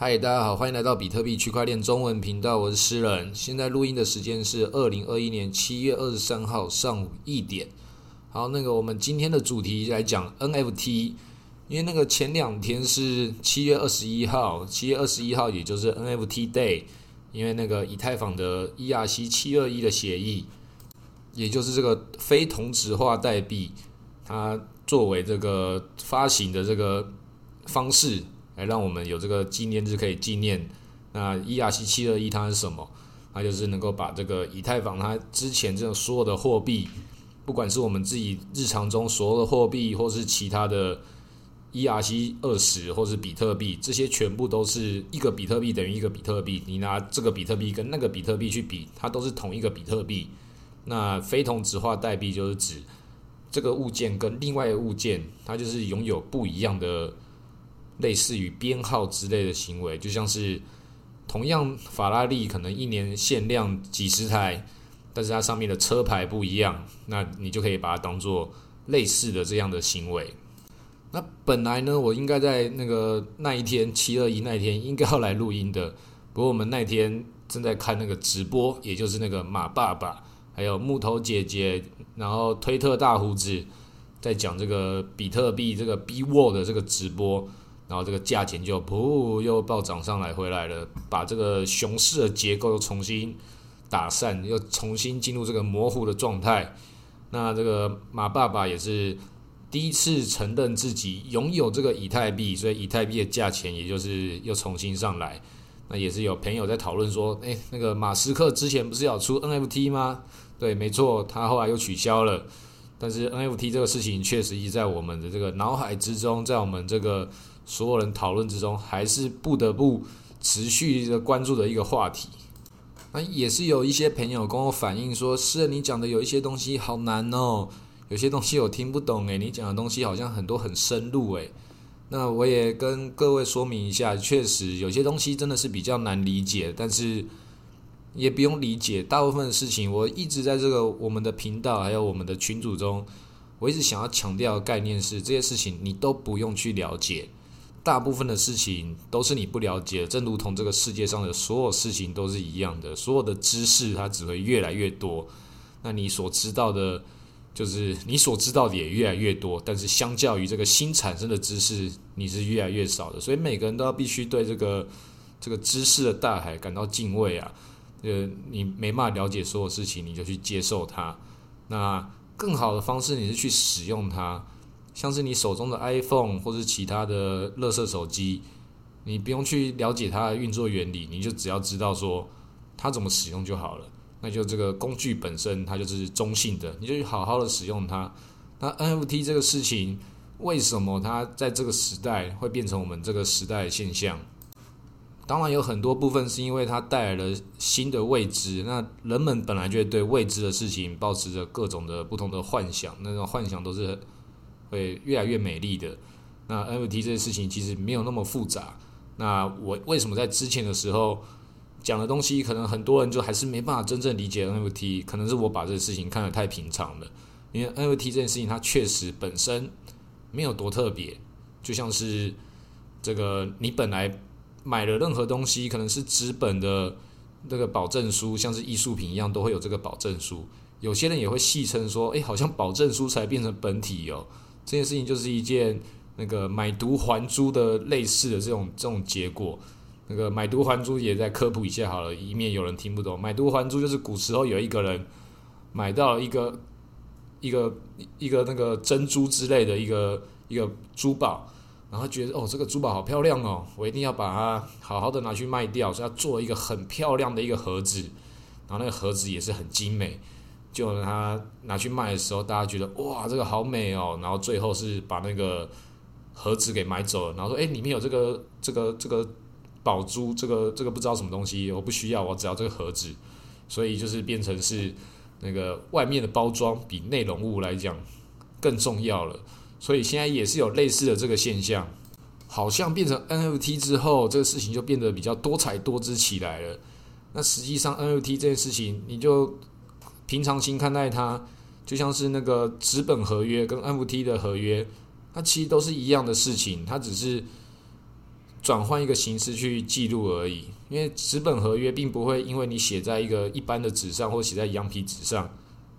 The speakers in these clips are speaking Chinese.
嗨，大家好，欢迎来到比特币区块链中文频道，我是诗人。现在录音的时间是二零二一年七月二十三号上午一点。好，那个我们今天的主题来讲 NFT，因为那个前两天是七月二十一号，七月二十一号也就是 NFT Day，因为那个以太坊的 ERC 七二一的协议，也就是这个非同质化代币，它作为这个发行的这个方式。来让我们有这个纪念日可以纪念。那 ERC 七二一它是什么？它就是能够把这个以太坊它之前这种所有的货币，不管是我们自己日常中所有的货币，或是其他的 ERC 二十，或是比特币，这些全部都是一个比特币等于一个比特币。你拿这个比特币跟那个比特币去比，它都是同一个比特币。那非同质化代币就是指这个物件跟另外一个物件，它就是拥有不一样的。类似于编号之类的行为，就像是同样法拉利可能一年限量几十台，但是它上面的车牌不一样，那你就可以把它当做类似的这样的行为。那本来呢，我应该在那个那一天七二一那天应该要来录音的，不过我们那天正在看那个直播，也就是那个马爸爸还有木头姐姐，然后推特大胡子在讲这个比特币这个 B Word 的这个直播。然后这个价钱就噗又暴涨上来回来了，把这个熊市的结构又重新打散，又重新进入这个模糊的状态。那这个马爸爸也是第一次承认自己拥有这个以太币，所以以太币的价钱也就是又重新上来。那也是有朋友在讨论说，诶，那个马斯克之前不是要出 NFT 吗？对，没错，他后来又取消了。但是 NFT 这个事情确实一直在我们的这个脑海之中，在我们这个。所有人讨论之中，还是不得不持续的关注的一个话题。那也是有一些朋友跟我反映说：“是你讲的有一些东西好难哦，有些东西我听不懂诶，你讲的东西好像很多很深入诶。那我也跟各位说明一下，确实有些东西真的是比较难理解，但是也不用理解。大部分的事情，我一直在这个我们的频道还有我们的群组中，我一直想要强调的概念是：这些事情你都不用去了解。大部分的事情都是你不了解，正如同这个世界上的所有事情都是一样的，所有的知识它只会越来越多。那你所知道的，就是你所知道的也越来越多，但是相较于这个新产生的知识，你是越来越少的。所以每个人都要必须对这个这个知识的大海感到敬畏啊！呃，你没办法了解所有事情，你就去接受它。那更好的方式，你是去使用它。像是你手中的 iPhone 或是其他的乐色手机，你不用去了解它的运作原理，你就只要知道说它怎么使用就好了。那就这个工具本身它就是中性的，你就好好的使用它。那 NFT 这个事情，为什么它在这个时代会变成我们这个时代的现象？当然有很多部分是因为它带来了新的未知。那人们本来就对未知的事情保持着各种的不同的幻想，那种幻想都是。会越来越美丽的。那 NFT 这件事情其实没有那么复杂。那我为什么在之前的时候讲的东西，可能很多人就还是没办法真正理解 NFT？可能是我把这个事情看得太平常了。因为 NFT 这件事情，它确实本身没有多特别。就像是这个，你本来买了任何东西，可能是纸本的那个保证书，像是艺术品一样，都会有这个保证书。有些人也会戏称说：“诶，好像保证书才变成本体哦。”这件事情就是一件那个买椟还珠的类似的这种这种结果。那个买椟还珠也在科普一下好了，以免有人听不懂。买椟还珠就是古时候有一个人买到一个一个一个那个珍珠之类的一个一个珠宝，然后觉得哦这个珠宝好漂亮哦，我一定要把它好好的拿去卖掉，所以要做一个很漂亮的一个盒子，然后那个盒子也是很精美。就他拿去卖的时候，大家觉得哇，这个好美哦。然后最后是把那个盒子给买走了，然后说：“哎，里面有这个这个这个宝珠，这个这个不知道什么东西，我不需要，我只要这个盒子。”所以就是变成是那个外面的包装比内容物来讲更重要了。所以现在也是有类似的这个现象，好像变成 NFT 之后，这个事情就变得比较多彩多姿起来了。那实际上 NFT 这件事情，你就。平常心看待它，就像是那个纸本合约跟 NFT 的合约，它其实都是一样的事情。它只是转换一个形式去记录而已。因为纸本合约并不会因为你写在一个一般的纸上或写在羊皮纸上，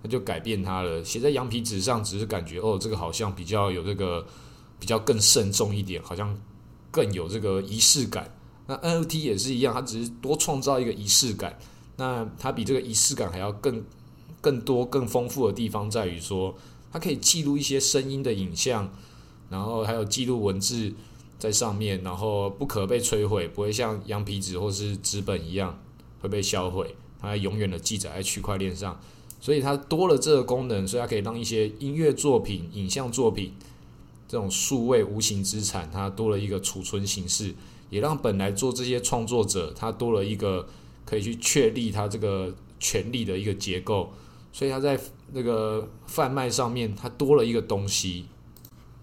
那就改变它了。写在羊皮纸上只是感觉哦，这个好像比较有这个比较更慎重一点，好像更有这个仪式感。那 NFT 也是一样，它只是多创造一个仪式感。那它比这个仪式感还要更更多、更丰富的地方在于说，它可以记录一些声音的影像，然后还有记录文字。在上面，然后不可被摧毁，不会像羊皮纸或是纸本一样会被销毁，它永远的记载在区块链上。所以它多了这个功能，所以它可以让一些音乐作品、影像作品这种数位无形资产，它多了一个储存形式，也让本来做这些创作者，他多了一个可以去确立他这个权利的一个结构。所以他在那个贩卖上面，他多了一个东西，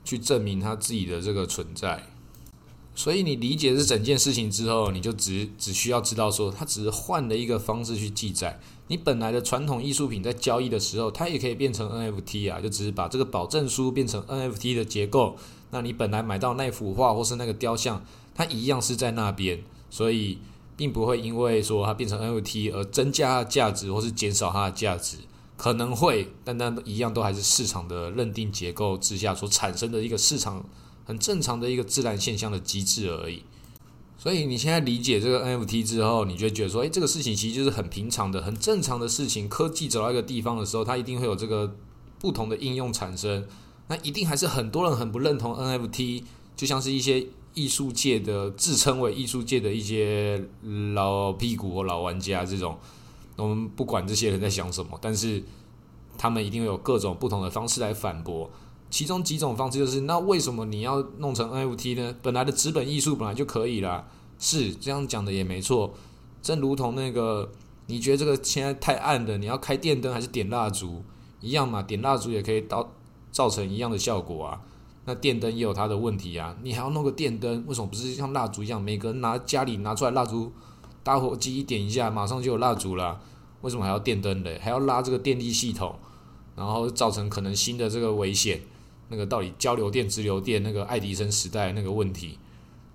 去证明他自己的这个存在。所以你理解这整件事情之后，你就只只需要知道说，它只是换了一个方式去记载。你本来的传统艺术品在交易的时候，它也可以变成 NFT 啊，就只是把这个保证书变成 NFT 的结构。那你本来买到那幅画或是那个雕像，它一样是在那边，所以并不会因为说它变成 NFT 而增加它的价值或是减少它的价值，可能会，但那一样都还是市场的认定结构之下所产生的一个市场。很正常的一个自然现象的机制而已，所以你现在理解这个 NFT 之后，你就觉得说，诶，这个事情其实就是很平常的、很正常的事情。科技走到一个地方的时候，它一定会有这个不同的应用产生。那一定还是很多人很不认同 NFT，就像是一些艺术界的自称为艺术界的一些老屁股或老玩家这种，我们不管这些人在想什么，但是他们一定会有各种不同的方式来反驳。其中几种方式就是，那为什么你要弄成 NFT 呢？本来的纸本艺术本来就可以啦，是这样讲的也没错。正如同那个，你觉得这个现在太暗的，你要开电灯还是点蜡烛一样嘛？点蜡烛也可以到造成一样的效果啊。那电灯也有它的问题啊，你还要弄个电灯，为什么不是像蜡烛一样，每个人拿家里拿出来蜡烛，打火机一点一下，马上就有蜡烛了？为什么还要电灯嘞？还要拉这个电力系统，然后造成可能新的这个危险？那个到底交流电、直流电，那个爱迪生时代那个问题，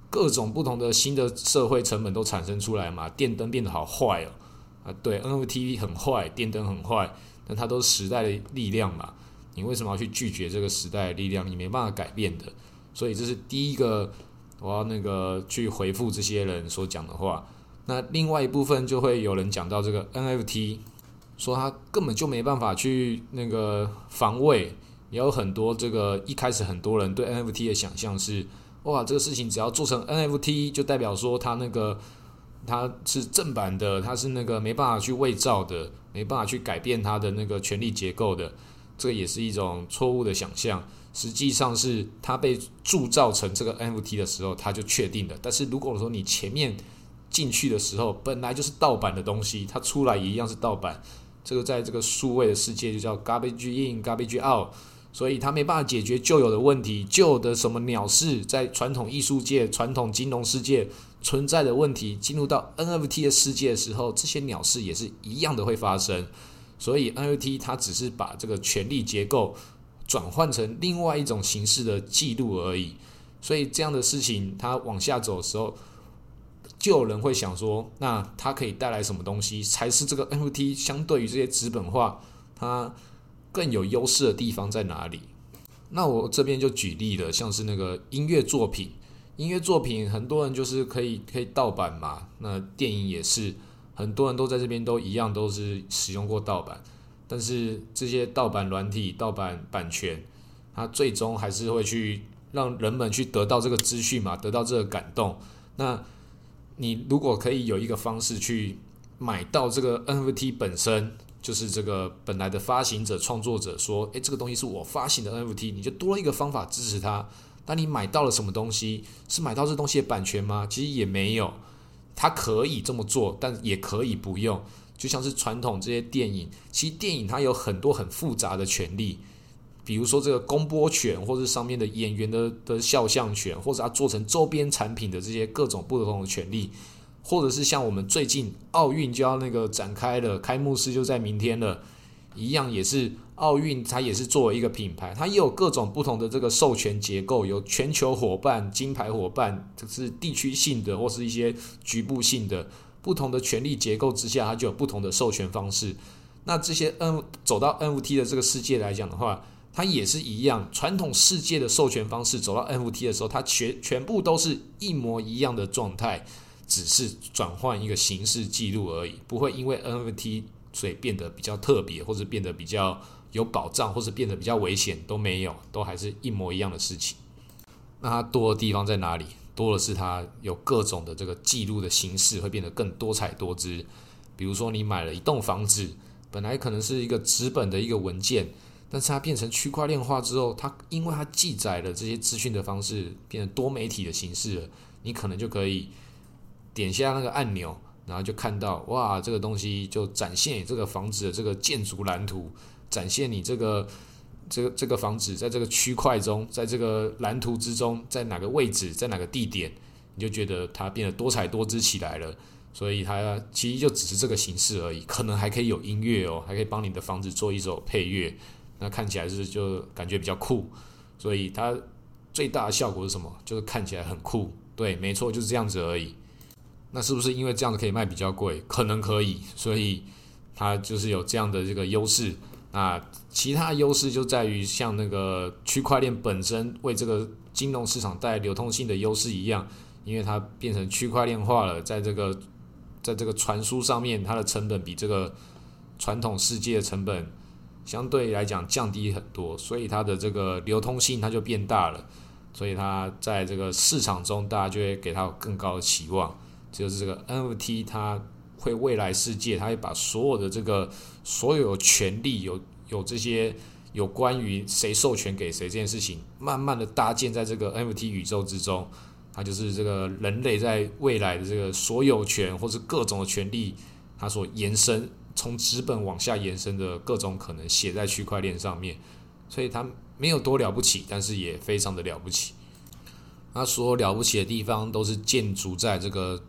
各种不同的新的社会成本都产生出来嘛？电灯变得好坏哦，啊，对，NFT 很坏，电灯很坏，但它都是时代的力量嘛。你为什么要去拒绝这个时代的力量？你没办法改变的。所以这是第一个我要那个去回复这些人所讲的话。那另外一部分就会有人讲到这个 NFT，说他根本就没办法去那个防卫。也有很多这个一开始很多人对 NFT 的想象是，哇，这个事情只要做成 NFT 就代表说它那个它是正版的，它是那个没办法去伪造的，没办法去改变它的那个权力结构的，这也是一种错误的想象。实际上是它被铸造成这个 NFT 的时候，它就确定了。但是如果说你前面进去的时候本来就是盗版的东西，它出来也一样是盗版。这个在这个数位的世界就叫 garbage in, garbage out。所以它没办法解决旧有的问题，旧的什么鸟事在传统艺术界、传统金融世界存在的问题，进入到 NFT 的世界的时候，这些鸟事也是一样的会发生。所以 NFT 它只是把这个权力结构转换成另外一种形式的记录而已。所以这样的事情它往下走的时候，就有人会想说，那它可以带来什么东西才是这个 NFT 相对于这些资本化它？更有优势的地方在哪里？那我这边就举例了，像是那个音乐作品，音乐作品很多人就是可以可以盗版嘛。那电影也是，很多人都在这边都一样都是使用过盗版，但是这些盗版软体、盗版版权，它最终还是会去让人们去得到这个资讯嘛，得到这个感动。那你如果可以有一个方式去买到这个 NFT 本身。就是这个本来的发行者、创作者说：“诶，这个东西是我发行的 NFT，你就多了一个方法支持它。那你买到了什么东西？是买到这东西的版权吗？其实也没有。它可以这么做，但也可以不用。就像是传统这些电影，其实电影它有很多很复杂的权利，比如说这个公播权，或者上面的演员的的肖像权，或者它做成周边产品的这些各种不同的权利。”或者是像我们最近奥运就要那个展开了，开幕式就在明天了，一样也是奥运它也是作为一个品牌，它也有各种不同的这个授权结构，有全球伙伴、金牌伙伴，这是地区性的或是一些局部性的不同的权力结构之下，它就有不同的授权方式。那这些 N 走到 NFT 的这个世界来讲的话，它也是一样，传统世界的授权方式走到 NFT 的时候，它全全部都是一模一样的状态，只是转换一个形式记录而已，不会因为 NFT 所以变得比较特别，或者变得比较有保障，或者变得比较危险都没有，都还是一模一样的事情。那它多的地方在哪里？多的是它有各种的这个记录的形式会变得更多彩多姿。比如说你买了一栋房子，本来可能是一个纸本的一个文件。但是它变成区块链化之后，它因为它记载了这些资讯的方式变成多媒体的形式了，你可能就可以点下那个按钮，然后就看到哇，这个东西就展现你这个房子的这个建筑蓝图，展现你这个这个这个房子在这个区块中，在这个蓝图之中，在哪个位置，在哪个地点，你就觉得它变得多彩多姿起来了。所以它其实就只是这个形式而已，可能还可以有音乐哦，还可以帮你的房子做一首配乐。那看起来是就感觉比较酷，所以它最大的效果是什么？就是看起来很酷。对，没错，就是这样子而已。那是不是因为这样子可以卖比较贵？可能可以，所以它就是有这样的这个优势。那其他优势就在于像那个区块链本身为这个金融市场带来流通性的优势一样，因为它变成区块链化了，在这个在这个传输上面，它的成本比这个传统世界的成本。相对来讲降低很多，所以它的这个流通性它就变大了，所以它在这个市场中，大家就会给它更高的期望。就是这个 NFT，它会未来世界，它会把所有的这个所有权利，有有这些有关于谁授权给谁这件事情，慢慢的搭建在这个 NFT 宇宙之中。它就是这个人类在未来的这个所有权或是各种的权利，它所延伸。从纸本往下延伸的各种可能写在区块链上面，所以它没有多了不起，但是也非常的了不起。它所有了不起的地方都是建筑在这个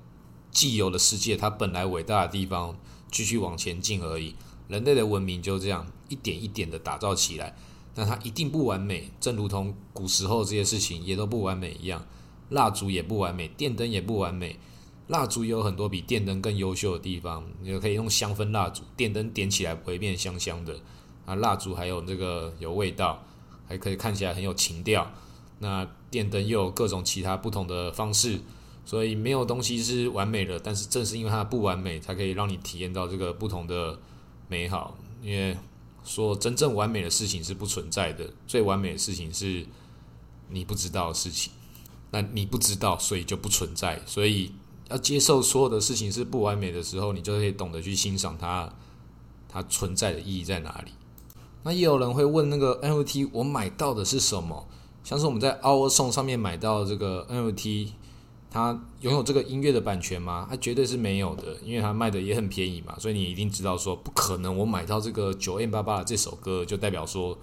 既有的世界，它本来伟大的地方继续往前进而已。人类的文明就这样一点一点的打造起来，但它一定不完美，正如同古时候这些事情也都不完美一样，蜡烛也不完美，电灯也不完美。蜡烛也有很多比电灯更优秀的地方，你可以用香氛蜡烛，电灯点起来不会变香香的啊。蜡烛还有这个有味道，还可以看起来很有情调。那电灯又有各种其他不同的方式，所以没有东西是完美的。但是正是因为它不完美，才可以让你体验到这个不同的美好。因为说真正完美的事情是不存在的，最完美的事情是你不知道的事情。那你不知道，所以就不存在。所以。要接受所有的事情是不完美的时候，你就可以懂得去欣赏它，它存在的意义在哪里。那也有人会问，那个 NFT 我买到的是什么？像是我们在 Our Song 上面买到这个 NFT，它拥有这个音乐的版权吗？它绝对是没有的，因为它卖的也很便宜嘛。所以你一定知道说，不可能我买到这个九 M 八八这首歌就代表说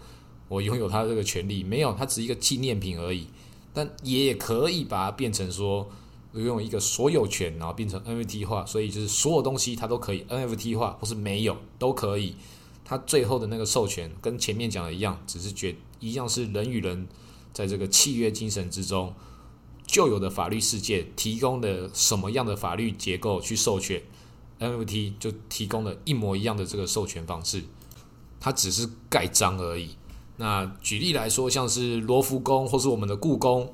我拥有它这个权利，没有，它只是一个纪念品而已。但也可以把它变成说。拥有一个所有权，然后变成 NFT 化，所以就是所有东西它都可以 NFT 化，或是没有都可以。它最后的那个授权跟前面讲的一样，只是觉一样是人与人在这个契约精神之中旧有的法律世界提供的什么样的法律结构去授权 NFT，就提供了一模一样的这个授权方式，它只是盖章而已。那举例来说，像是罗浮宫或是我们的故宫。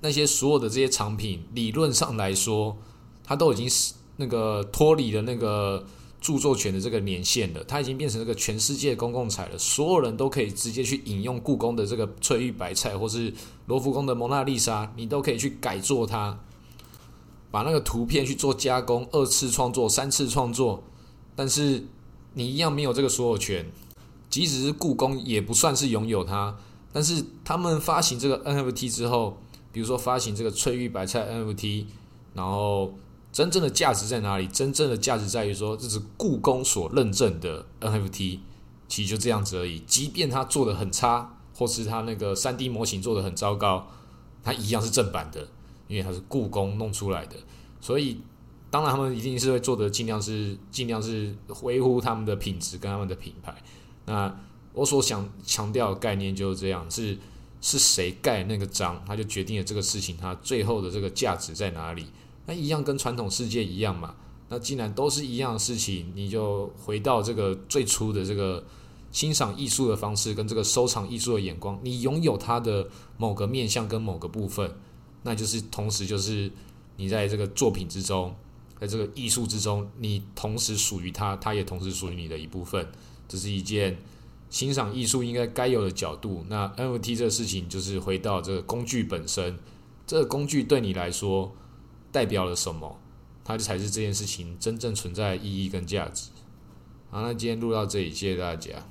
那些所有的这些藏品，理论上来说，它都已经是那个脱离了那个著作权的这个年限了，它已经变成这个全世界公共财了，所有人都可以直接去引用故宫的这个翠玉白菜，或是罗浮宫的蒙娜丽莎，你都可以去改做它，把那个图片去做加工，二次创作、三次创作，但是你一样没有这个所有权，即使是故宫也不算是拥有它，但是他们发行这个 NFT 之后。比如说发行这个翠玉白菜 NFT，然后真正的价值在哪里？真正的价值在于说这是故宫所认证的 NFT，其实就这样子而已。即便它做的很差，或是它那个三 D 模型做的很糟糕，它一样是正版的，因为它是故宫弄出来的。所以当然他们一定是会做的尽量是尽量是维护他们的品质跟他们的品牌。那我所想强调的概念就是这样，是是谁盖那个章，他就决定了这个事情它最后的这个价值在哪里。那一样跟传统世界一样嘛。那既然都是一样的事情，你就回到这个最初的这个欣赏艺术的方式，跟这个收藏艺术的眼光，你拥有它的某个面向跟某个部分，那就是同时就是你在这个作品之中，在这个艺术之中，你同时属于它，它也同时属于你的一部分。这是一件欣赏艺术应该该有的角度。那 NFT 这个事情就是回到这个工具本身，这个工具对你来说代表了什么？它才是这件事情真正存在的意义跟价值。好，那今天录到这里，谢谢大家。